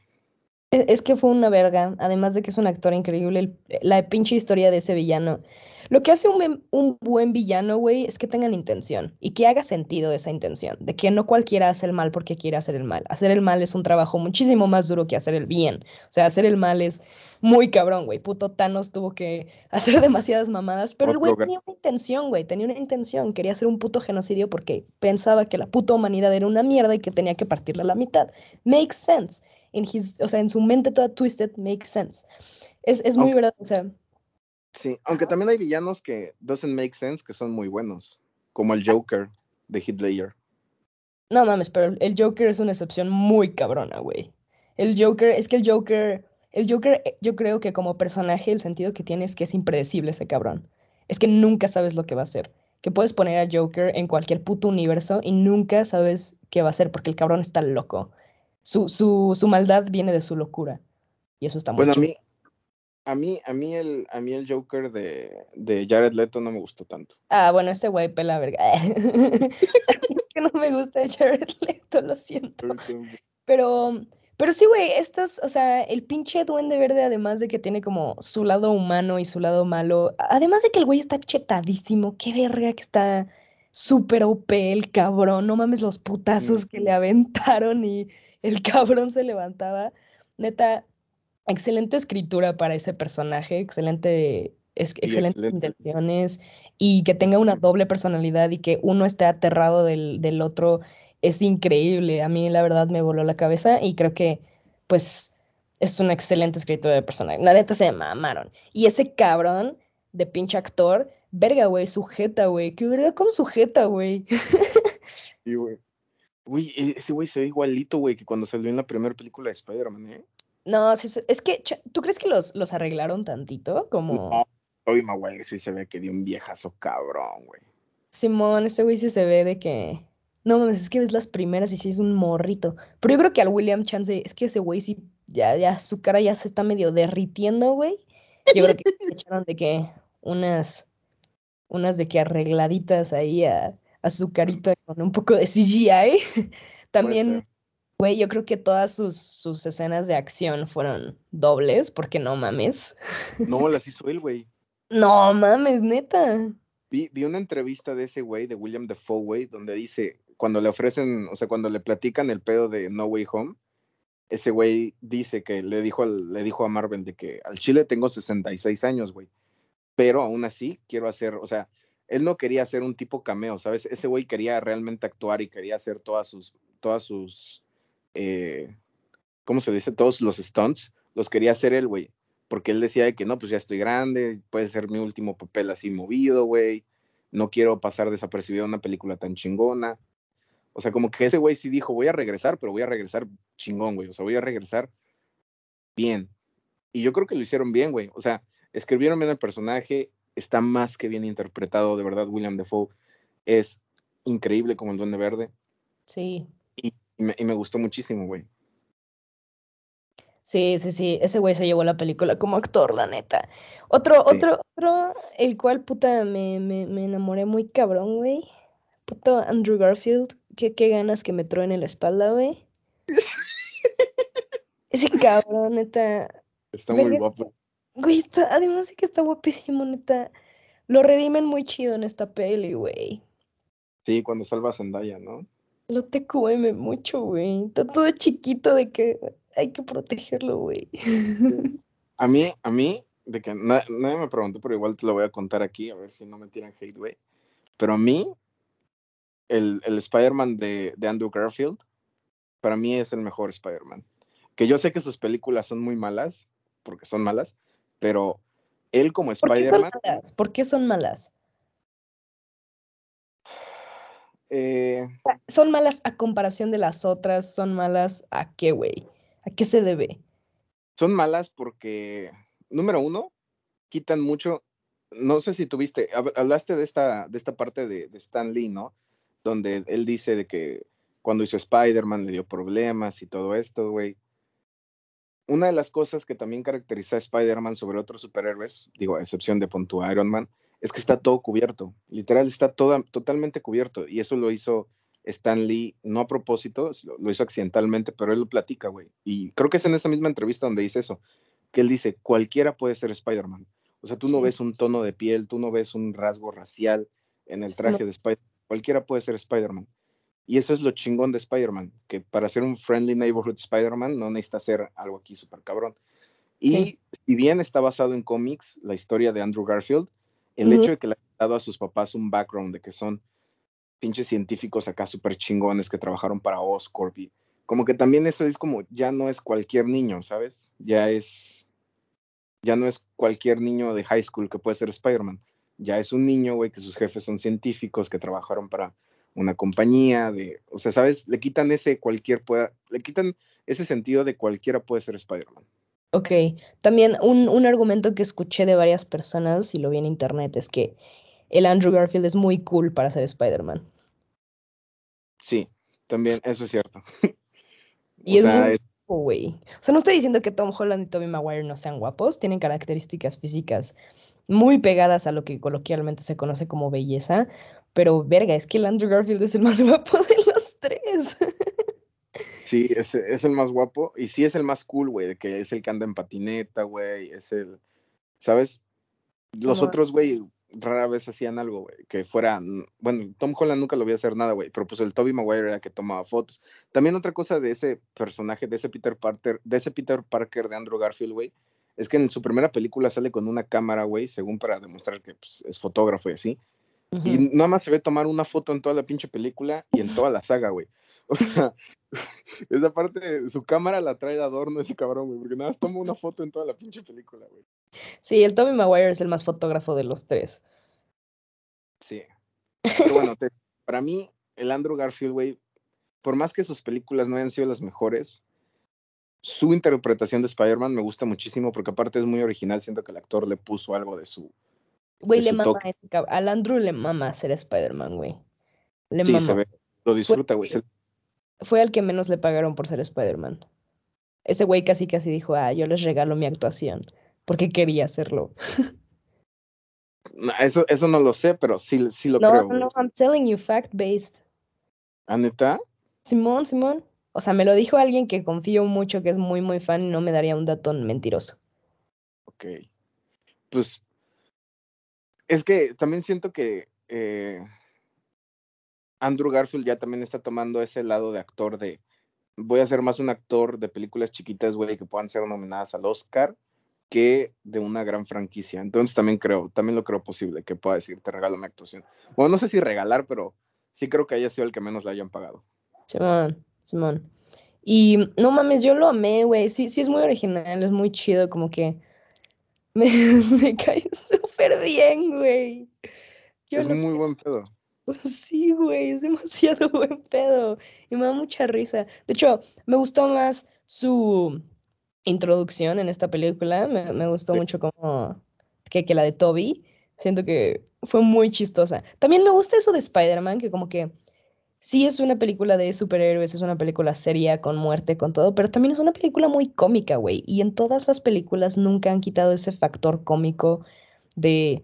E, es que fue una verga, además de que es un actor increíble, la pinche historia de ese villano. Lo que hace un, un buen villano, güey, es que tengan intención y que haga sentido esa intención, de que no cualquiera hace el mal porque quiere hacer el mal. Hacer el mal es un trabajo muchísimo más duro que hacer el bien. O sea, hacer el mal es muy cabrón, güey. Puto Thanos tuvo que hacer demasiadas mamadas, pero el güey tenía una intención, güey, tenía una intención. Quería hacer un puto genocidio porque pensaba que la puta humanidad era una mierda y que tenía que partirla a la mitad. Makes sense o sea, en su mente toda twisted, makes sense. Es, es muy verdad, o sea. Sí, aunque también hay villanos que doesn't make sense, que son muy buenos, como el Joker de Hitler. No mames, pero el Joker es una excepción muy cabrona, güey. El Joker, es que el Joker, el Joker, eh, yo creo que como personaje, el sentido que tiene es que es impredecible ese cabrón. Es que nunca sabes lo que va a hacer. Que puedes poner a Joker en cualquier puto universo y nunca sabes qué va a hacer porque el cabrón está loco su, su, su, maldad viene de su locura. Y eso está muy Bueno, a mí, A mí, a mí el, a mí el Joker de, de Jared Leto no me gustó tanto. Ah, bueno, este güey pela verga. que no me gusta Jared Leto, lo siento. Pero, pero sí, güey, estos, o sea, el pinche duende verde, además de que tiene como su lado humano y su lado malo, además de que el güey está chetadísimo, qué verga que está súper OP el cabrón, no mames los putazos que le aventaron y el cabrón se levantaba. Neta, excelente escritura para ese personaje, excelente, excelentes intenciones y que tenga una doble personalidad y que uno esté aterrado del, del, otro es increíble. A mí la verdad me voló la cabeza y creo que pues es una excelente escritura de personaje. La neta se mamaron. Y ese cabrón de pinche actor, verga, güey, sujeta, güey. ¿Qué verga con sujeta, güey? Sí, güey. Uy, e, ese güey se ve igualito, güey, que cuando salió en la primera película de Spider-Man, ¿eh? No, es que, ¿tú crees que los, los arreglaron tantito? Como... No, Oye, Maguire sí se ve que dio un viejazo cabrón, güey. Simón, este güey sí se ve de que... No mames, es que ves las primeras y sí es un morrito. Pero yo creo que al William Chance, es que ese güey sí, ya, ya, su cara ya se está medio derritiendo, güey. Yo creo que echaron de que unas, unas de que arregladitas ahí a, a su carita con un poco de CGI. También Güey, yo creo que todas sus, sus escenas de acción fueron dobles, porque no mames. No, las hizo él, güey. No mames, neta. Vi, vi una entrevista de ese güey, de William Defoe, güey, donde dice, cuando le ofrecen, o sea, cuando le platican el pedo de No Way Home, ese güey dice que le dijo, al, le dijo a Marvel de que al Chile tengo 66 años, güey. Pero aún así quiero hacer, o sea, él no quería hacer un tipo cameo, ¿sabes? Ese güey quería realmente actuar y quería hacer todas sus, todas sus eh, ¿cómo se dice? Todos los stunts los quería hacer él, güey. Porque él decía que no, pues ya estoy grande, puede ser mi último papel así movido, güey. No quiero pasar desapercibido una película tan chingona. O sea, como que ese güey sí dijo, voy a regresar, pero voy a regresar chingón, güey. O sea, voy a regresar bien. Y yo creo que lo hicieron bien, güey. O sea, escribieron bien el personaje, está más que bien interpretado, de verdad, William Defoe es increíble como el Duende Verde. Sí. Y me, gustó muchísimo, güey. Sí, sí, sí, ese güey se llevó la película como actor, la neta. Otro, otro, otro, el cual, puta, me, me, me enamoré muy cabrón, güey. Puto Andrew Garfield, qué, qué ganas que me en la espalda, güey. ese cabrón, neta. Está muy guapo. Güey, está, además de que está guapísimo, neta. Lo redimen muy chido en esta peli, güey. Sí, cuando salva a Zendaya, ¿no? Lo TQM mucho, güey. Está todo chiquito de que hay que protegerlo, güey. A mí, a mí, de que nadie me preguntó, pero igual te lo voy a contar aquí, a ver si no me tiran hate, güey. Pero a mí, el, el Spider-Man de, de, Andrew Garfield, para mí es el mejor Spider-Man. Que yo sé que sus películas son muy malas, porque son malas, pero él como Spider-Man. ¿Por qué son malas? Eh, son malas a comparación de las otras, son malas a qué, güey, a qué se debe. Son malas porque, número uno, quitan mucho, no sé si tuviste, hablaste de esta, de esta parte de, de Stan Lee, ¿no? Donde él dice de que cuando hizo Spider-Man le dio problemas y todo esto, güey. Una de las cosas que también caracteriza a Spider-Man sobre otros superhéroes, digo, a excepción de Pontu Iron Man, es que está todo cubierto, literal está toda, totalmente cubierto y eso lo hizo Stan Lee, no a propósito, lo, hizo accidentalmente, pero él lo platica, güey. Y creo que es en esa misma entrevista donde dice eso, que él dice, cualquiera puede ser Spider-Man. O sea, tú no ves un tono de piel, tú no ves un rasgo racial en el traje de Spider-Man, cualquiera puede ser Spider-Man. Y eso es lo chingón de Spider-Man, que para ser un friendly neighborhood Spider-Man no necesita ser algo aquí súper cabrón. Y si bien está basado en cómics, la historia de Andrew Garfield, el hecho de que le haya dado a sus papás un background de que son pinches científicos acá súper chingones que trabajaron para Oscorp y como que también eso es como, ya no es cualquier niño, ¿sabes? Ya es, ya no es cualquier niño de high school que puede ser Spider-Man. Ya es un niño, güey, que sus jefes son científicos que trabajaron para una compañía de, o sea, ¿sabes? Le quitan ese cualquier pueda, le quitan ese sentido de cualquiera puede ser Spider-Man. Ok, también un, un, argumento que escuché de varias personas y lo vi en internet es que el Andrew Garfield es muy cool para ser Spider-Man. Sí, también, eso es cierto. y o sea, güey. O sea, no estoy diciendo que Tom Holland y Tobey Maguire no sean guapos, tienen características físicas muy pegadas a lo que coloquialmente se conoce como belleza, pero verga, es que el Andrew Garfield es el más guapo de los tres. Sí, es, es el más guapo y sí es el más cool, güey, que es el que anda en patineta, güey, es el, ¿sabes? Los otros, güey, rara vez hacían algo, güey, que fuera, bueno, Tom Holland nunca lo voy a hacer nada, güey, pero pues el Toby Maguire era que tomaba fotos. También otra cosa de ese personaje, de ese Peter Parker, de ese Peter Parker de Andrew Garfield, güey, es que en su primera película sale con una cámara, güey, según para demostrar que pues, es fotógrafo y así. Y nada más se ve tomar una foto en toda la pinche película y en toda la saga, güey. O sea, esa parte, su cámara la trae de adorno ese cabrón, güey, porque nada más toma una foto en toda la pinche película, güey. Sí, el Tommy Maguire es el más fotógrafo de los tres. Sí. Pero bueno, para mí, el Andrew Garfield, güey, por más que sus películas no hayan sido las mejores, su interpretación de Spider-Man me gusta muchísimo porque aparte es muy original, siento que el actor le puso algo de su... Güey, le mama, al Andrew le mama ser Spider-Man, güey. Le sí, se ve, lo disfruta, güey. Fue el que menos le pagaron por ser Spider-Man. Ese güey casi casi dijo, ah, yo les regalo mi actuación, porque quería hacerlo. eso, eso no lo sé, pero sí, sí lo creo. No, no, I'm telling you, fact-based. ¿Aneta? Simón, Simón. O sea, me lo dijo alguien que confío mucho, que es muy, muy fan y no me daría un dato mentiroso. Ok. Pues es que también siento que eh, Andrew Garfield ya también está tomando ese lado de actor de voy a ser más un actor de películas chiquitas, güey, que puedan ser nominadas al Oscar que de una gran franquicia. Entonces también creo, también lo creo posible que pueda decir, te regalo mi actuación. Bueno, no sé si regalar, pero sí creo que haya sido el que menos le hayan pagado. Simón, Simón. Y no mames, yo lo amé, güey. Sí, sí es muy original, es muy chido, como que me, me cae súper bien, güey. es muy buen pedo. Sí, güey, es demasiado buen pedo. Y me da mucha risa. De hecho, me gustó más su introducción en esta película. Me, gustó mucho como que, que la de Toby. Siento que fue muy chistosa. También me gusta eso de Spider-Man, que como que sí es una película de superhéroes, es una película seria, con muerte, con todo, pero también es una película muy cómica, güey. Y en todas las películas nunca han quitado ese factor cómico de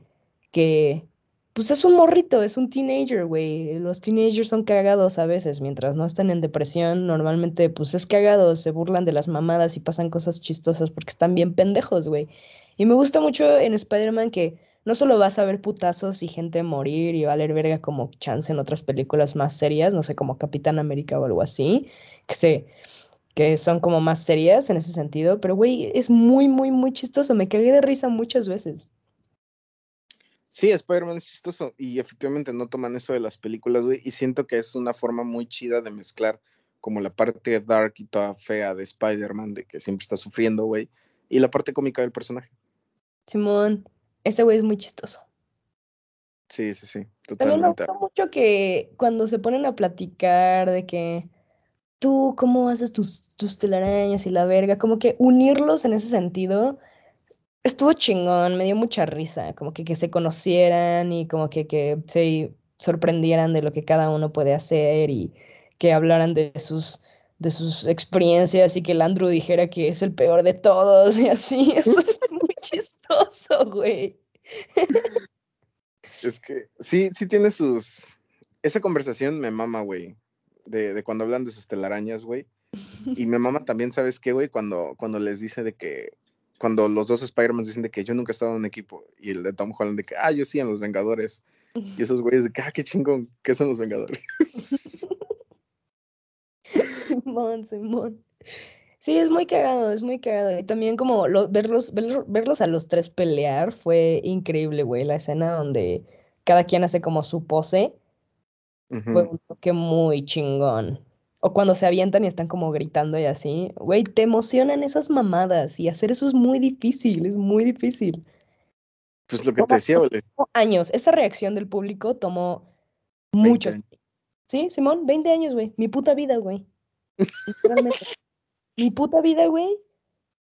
que pues es un morrito, es un teenager, güey. Los teenagers son cagados a veces, mientras no están en depresión, normalmente pues es cagado, se burlan de las mamadas y pasan cosas chistosas porque están bien pendejos, güey. Y me gusta mucho en Spider-Man que no solo vas a ver putazos y gente morir y valer verga como chance en otras películas más serias, no sé, como Capitán América o algo así, que se que son como más serias en ese sentido, pero güey, es muy, muy, muy chistoso, me cagué de risa muchas veces. Sí, Spider-Man es chistoso y efectivamente no toman eso de las películas, güey, y siento que es una forma muy chida de mezclar como la parte dark y toda fea de Spider-Man, de que siempre está sufriendo, güey, y la parte cómica del personaje. Simón, ese güey es muy chistoso. Sí, sí, sí, totalmente. También me gusta mucho que cuando se ponen a platicar de que tú cómo haces tus, tus telarañas y la verga, como que unirlos en ese sentido estuvo chingón, me dio mucha risa, como que, que se conocieran y como que, que se sorprendieran de lo que cada uno puede hacer y que hablaran de sus de sus experiencias y que el Andrew dijera que es el peor de todos y así, eso fue muy chistoso, güey. Es que sí, sí tiene sus... Esa conversación me mama, güey, de, de cuando hablan de sus telarañas, güey. Y me mama también, ¿sabes qué, güey? Cuando, cuando les dice de que cuando los dos Spider-Man dicen de que yo nunca he estado en un equipo y el de Tom Holland de que, ah, yo sí en los Vengadores. Y esos güeyes de que, ah, qué chingón, ¿qué son los Vengadores? Simón, Simón. Sí, es muy cagado, es muy cagado. Y también como verlos, verlos a los tres pelear fue increíble, güey. La escena donde cada quien hace como su pose fue un toque muy chingón. O cuando se avientan y están como gritando y así. Güey, te emocionan esas mamadas y hacer eso es muy difícil, es muy difícil. Pues lo que te decía, güey. Años. Esa reacción del público tomó muchos. Sí, Simón, 20 años, güey. Mi puta vida, güey. Mi puta vida, güey.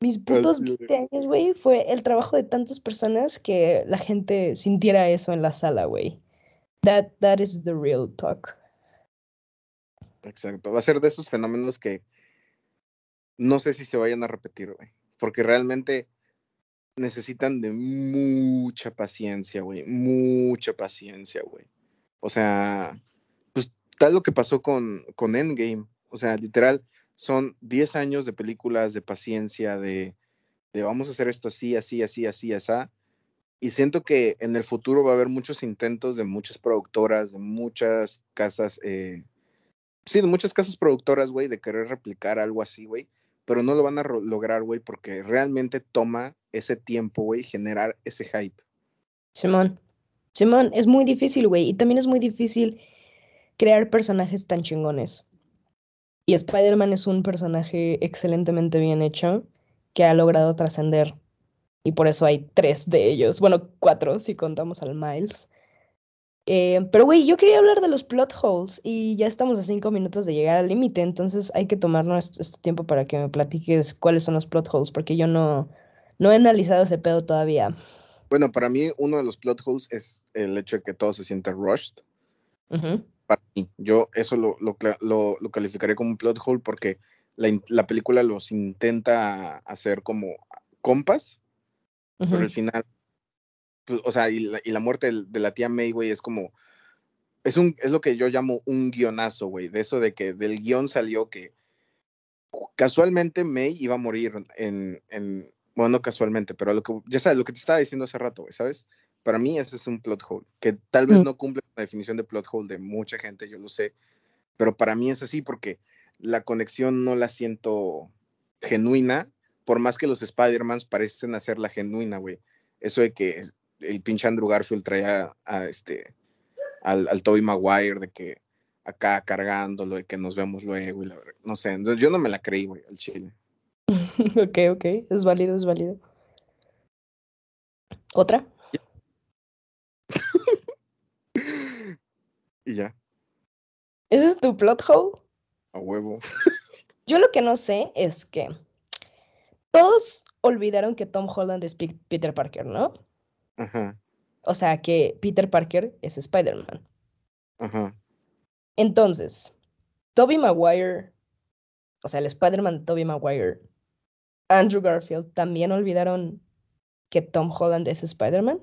Mis putos 20 años, güey, fue el trabajo de tantas personas que la gente sintiera eso en la sala, güey. That, that is the real talk. Exacto. Va a ser de esos fenómenos que no sé si se vayan a repetir, güey. Porque realmente necesitan de mucha paciencia, güey. Mucha paciencia, güey. O sea, pues tal lo que pasó con, con Endgame. O sea, literal, son 10 años de películas, de paciencia, de, de vamos a hacer esto así, así, así, así, así. Y siento que en el futuro va a haber muchos intentos de muchas productoras, de muchas casas, eh, sí, de muchas casas productoras, güey, de querer replicar algo así, güey, pero no lo van a lograr, güey, porque realmente toma ese tiempo, güey, generar ese hype. Simón, Simón, es muy difícil, güey, y también es muy difícil crear personajes tan chingones. Y Spider-Man es un personaje excelentemente bien hecho que ha logrado trascender y por eso hay tres de ellos. Bueno, cuatro si contamos al Miles. Eh, pero, güey, yo quería hablar de los plot holes y ya estamos a cinco minutos de llegar al límite, entonces hay que tomarnos este tiempo para que me platiques cuáles son los plot holes, porque yo no, no he analizado ese pedo todavía. Bueno, para mí uno de los plot holes es el hecho de que todo se siente rushed. Para mí, yo eso lo, lo, lo, calificaré como un plot hole porque la, la película los intenta hacer como compas pero al final, pues, o sea, y la, muerte de, la tía May, güey, es como, es, un, es lo que yo llamo un guionazo, güey, de eso de que del guion salió que casualmente May iba a morir en, en bueno, no casualmente, pero lo que, ya sabes, lo que te estaba diciendo hace rato, güey, ¿sabes? Para mí ese es un plot hole, que tal vez mm. no cumple la definición de plot hole de mucha gente, yo lo sé, pero para mí es así porque la conexión no la siento genuina por más que los Spider-Mans parecen hacer la genuina, güey. Eso de que el pinche Andrew Garfield traía a este, al, al Tobey Maguire, de que acá cargándolo y que nos vemos luego, y la, no sé, yo no me la creí, güey, al chile. ok, ok, es válido, es válido. ¿Otra? y ya. ¿Ese es tu plot hole? A huevo. yo lo que no sé es que todos olvidaron que Tom Holland es Peter Parker, ¿no? Ajá. O sea, que Peter Parker es Spider-Man. Ajá. Entonces, Toby Maguire, o sea, el Spider-Man Toby Maguire, Andrew Garfield, ¿también olvidaron que Tom Holland es Spider-Man?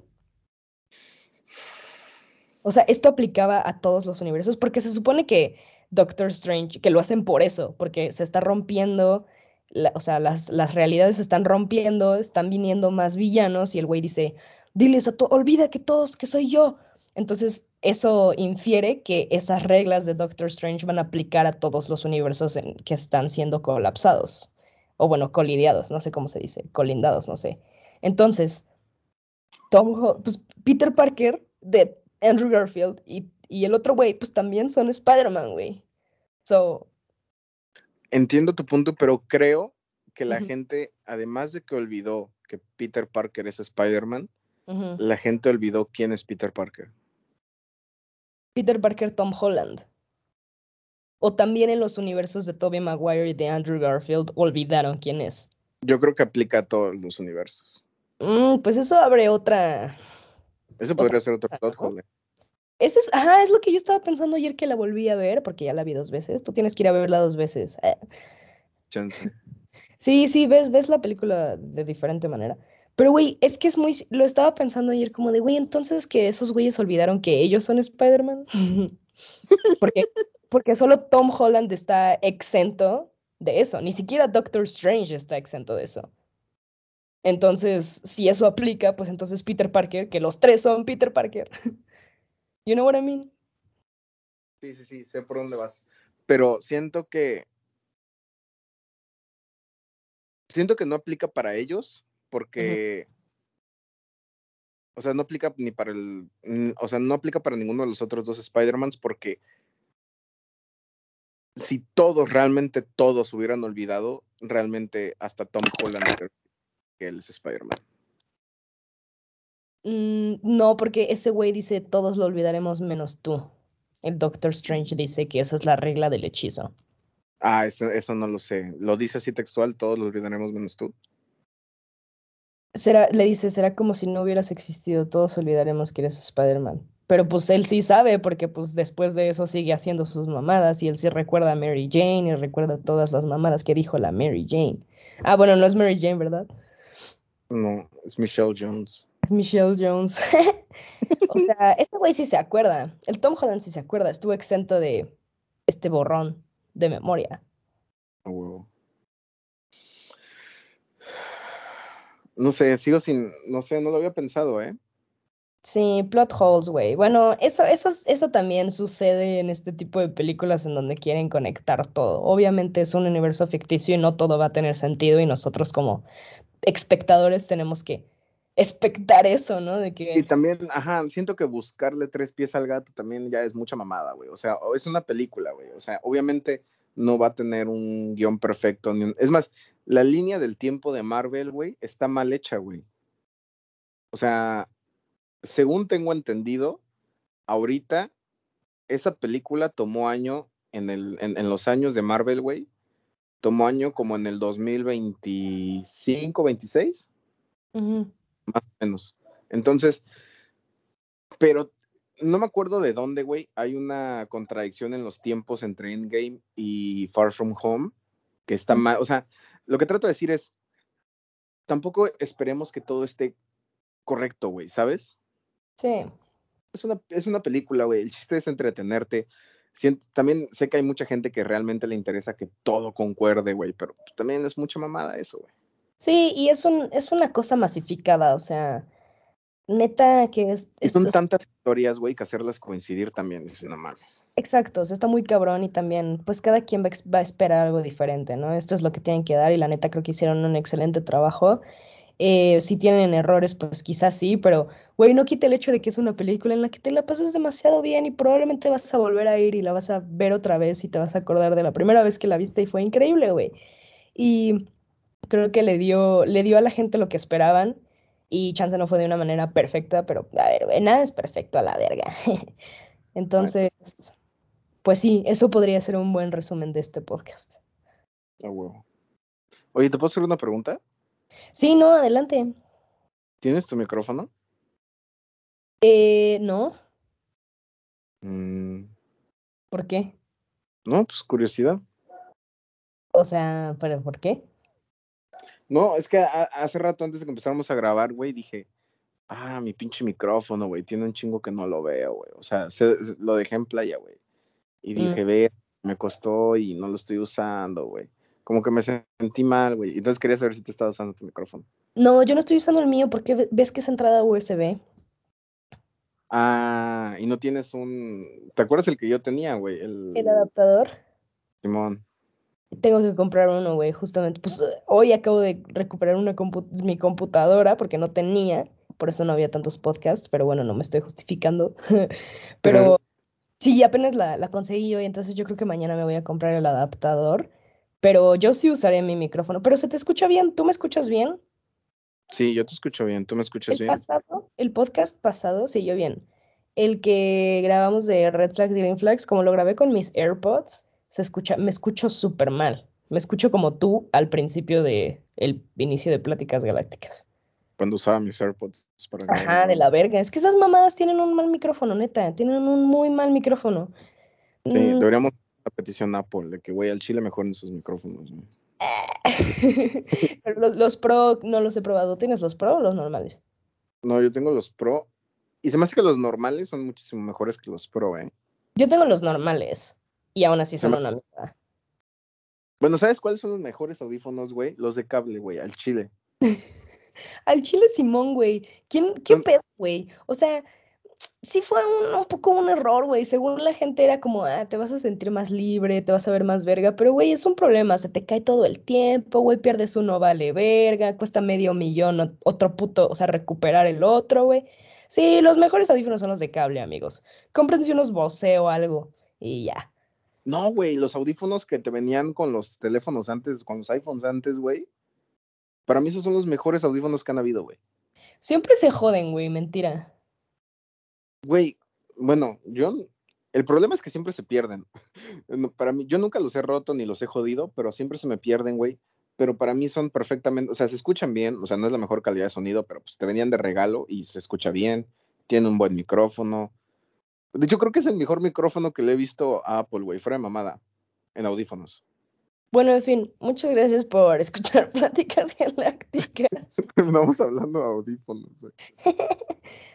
O sea, esto aplicaba a todos los universos porque se supone que Doctor Strange, que lo hacen por eso, porque se está rompiendo o sea, las, las realidades se están rompiendo, están viniendo más villanos y el güey dice, diles a olvida que todos, que soy yo. Entonces, eso infiere que esas reglas de Doctor Strange van a aplicar a todos los universos que están siendo colapsados. O bueno, colidiados, no sé cómo se dice, colindados, no sé. Entonces, Tom, pues Peter Parker de Andrew Garfield y, y el otro güey, pues también son Spider-Man, güey. So, Entiendo tu punto, pero creo que la gente, además de que olvidó que Peter Parker es Spider-Man, la gente olvidó quién es Peter Parker. Peter Parker Tom Holland. O también en los universos de Tobey Maguire y de Andrew Garfield olvidaron quién es. Yo creo que aplica a todos los universos. Mm, pues eso abre otra. Eso podría ser otro plot hole. Eso es, ajá, es lo que yo estaba pensando ayer que la volví a ver, porque ya la vi dos veces. Tú tienes que ir a verla dos veces. Eh. Sí, sí, ves, ves la película de diferente manera. Pero, güey, es que es muy. Lo estaba pensando ayer, como de, güey, entonces que esos güeyes olvidaron que ellos son Spider-Man. porque, porque solo Tom Holland está exento de eso. Ni siquiera Doctor Strange está exento de eso. Entonces, si eso aplica, pues entonces Peter Parker, que los tres son Peter Parker. You know what I mean? Sí, sí, sí, sé por dónde vas. Pero siento que. Siento que no aplica para ellos porque. O sea, no aplica ni para el. O sea, no aplica para ninguno de los otros dos Spider-Mans porque. Si todos, realmente todos hubieran olvidado, realmente hasta Tom Holland que él es Spider-Man. Mm, no, porque ese güey dice todos lo olvidaremos menos tú. El Doctor Strange dice que esa es la regla del hechizo. Ah, eso, eso no lo sé. ¿Lo dice así textual? ¿Todos lo olvidaremos menos tú? Será, le dice, será como si no hubieras existido, todos olvidaremos que eres Spider-Man. Pero pues él sí sabe porque pues después de eso sigue haciendo sus mamadas y él sí recuerda a Mary Jane y recuerda todas las mamadas que dijo la Mary Jane. Ah, bueno, no es Mary Jane, ¿verdad? No, es Michelle Jones. Es Michelle Jones. o sea, este güey sí se acuerda. El Tom Holland sí se acuerda. Estuvo exento de este borrón de memoria. No sé, sigo sin, no sé, no lo había pensado, ¿eh? Sí, plot holes, güey. Bueno, eso, eso, eso también sucede en este tipo de películas en donde quieren conectar todo. Obviamente es un universo ficticio y no todo va a tener sentido y nosotros como espectadores tenemos que expectar eso, ¿no? De que... Y también, ajá, siento que buscarle tres pies al gato también ya es mucha mamada, güey. O sea, es una película, güey. O sea, obviamente no va a tener un guion perfecto. Ni Es más, la línea del tiempo de Marvel, güey, está mal hecha, güey. O sea, según tengo entendido, ahorita esa película tomó año en, el, en, los años de Marvel, güey. Tomó año como en el 2025, 26. Más o menos. Entonces, pero no me acuerdo de dónde, güey. Hay una contradicción en los tiempos entre Endgame y Far From Home, que está mal. O sea, lo que trato de decir es, tampoco esperemos que todo esté correcto, güey, ¿sabes? Sí. Es una, es una película, güey. El chiste es entretenerte. también sé que hay mucha gente que realmente le interesa que todo concuerde, güey, pero también es mucha mamada eso, güey. Sí, y es, un, es una cosa masificada, o sea, neta que es... Y son tantas historias, güey, que hacerlas coincidir también, dices, no mames. Exacto, o sea, está muy cabrón y también, pues cada quien va, va, a esperar algo diferente, ¿no? Esto es lo que tienen que dar y la neta creo que hicieron un excelente trabajo. Eh, si tienen errores, pues quizás sí, pero, güey, no quita el hecho de que es una película en la que te la pasas demasiado bien y probablemente vas a volver a ir y la vas a ver otra vez y te vas a acordar de la primera vez que la viste y fue increíble, güey. Y creo que le dio, le dio a la gente lo que esperaban y chance no fue de una manera perfecta, pero a ver, güey, nada es perfecto a la verga. Entonces, pues sí, eso podría ser un buen resumen de este podcast. Oye, ¿te puedo hacer una pregunta? Sí, no, adelante. ¿Tienes tu micrófono? Eh, no. Mm. ¿Por qué? No, pues curiosidad. O sea, ¿pero por qué? No, es que hace rato antes de que empezáramos a grabar, güey, dije, ah, mi pinche micrófono, güey, tiene un chingo que no lo veo, güey. O sea, lo dejé en playa, güey. Y mm. dije, ve, me costó y no lo estoy usando, güey. Como que me sentí mal, güey. Entonces quería saber si tú estabas usando tu micrófono. No, yo no estoy usando el mío porque ves que es entrada USB. Ah, y no tienes un. ¿Te acuerdas el que yo tenía, güey? El... el adaptador. Simón. Tengo que comprar uno, güey, justamente. Pues hoy acabo de recuperar una mi computadora porque no tenía, por eso no había tantos podcasts, pero bueno, no me estoy justificando. pero sí, apenas la, la conseguí hoy, entonces yo creo que mañana me voy a comprar el adaptador. Pero yo sí usaré mi micrófono. Pero se te escucha bien, ¿tú me escuchas bien? Sí, yo te escucho bien, ¿tú me escuchas el bien? Pasado, el podcast pasado sí, yo bien. El que grabamos de Red Flags y Green Flags, como lo grabé con mis AirPods, se escucha, me escucho súper mal. Me escucho como tú al principio de el inicio de Pláticas Galácticas. Cuando usaba mis AirPods para Ajá, de la verga. Es que esas mamadas tienen un mal micrófono, neta. Tienen un muy mal micrófono. Sí, mm. deberíamos la petición Apple de que, güey, al chile mejoren sus micrófonos. Pero los, los, Pro no los he probado. ¿Tienes los Pro o los normales? No, yo tengo los Pro. Y se me hace que los normales son muchísimo mejores que los Pro, ¿eh? Yo tengo los normales. Y aún así son una mierda. Bueno, ¿sabes cuáles son los mejores audífonos, güey? Los de cable, güey, al chile. al chile Simón, güey. ¿Quién, ¿Qué pedo, güey? O sea, sí fue un, poco un error, güey. Según la gente era como, ah, te vas a sentir más libre, te vas a ver más verga. Pero, güey, es un problema. Se te cae todo el tiempo, güey. Pierdes uno, vale verga. Cuesta medio millón, otro puto, o sea, recuperar el otro, güey. Sí, los mejores audífonos son los de cable, amigos. Cómprense unos Bose o algo y ya. No, güey, los audífonos que te venían con los teléfonos antes, con los iPhones antes, güey. Para mí esos son los mejores audífonos que han habido, güey. Siempre se joden, güey, mentira. Güey, bueno, yo. El problema es que siempre se pierden. Para mí, yo nunca los he roto ni los he jodido, pero siempre se me pierden, güey. Pero para mí son perfectamente, o sea, se escuchan bien, o sea, no es la mejor calidad de sonido, pero pues te venían de regalo y se escucha bien, tiene un buen micrófono, De hecho, creo que es el mejor micrófono que le he visto a Apple, güey, fuera de mamada, en audífonos. Bueno, en fin, muchas gracias por escuchar Pláticas Galácticas. Terminamos hablando de audífonos, güey.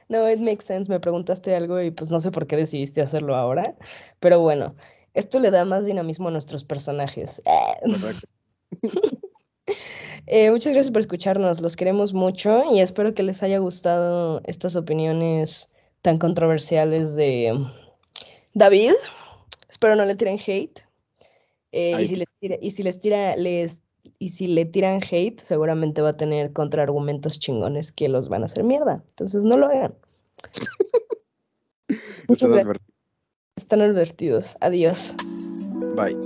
No, it makes sense. Me preguntaste algo y pues no sé por qué decidiste hacerlo ahora. Pero bueno, esto le da más dinamismo a nuestros personajes. Eh, muchas gracias por escucharnos, los queremos mucho y espero que les haya gustado estas opiniones tan controversiales de David. Espero no le tiren hate. Eh, y, si les tira, y si les tira, les, y si le tiran hate, seguramente va a tener contraargumentos chingones que los van a hacer mierda. Entonces no lo hagan. Están advertidos. Adiós. Bye.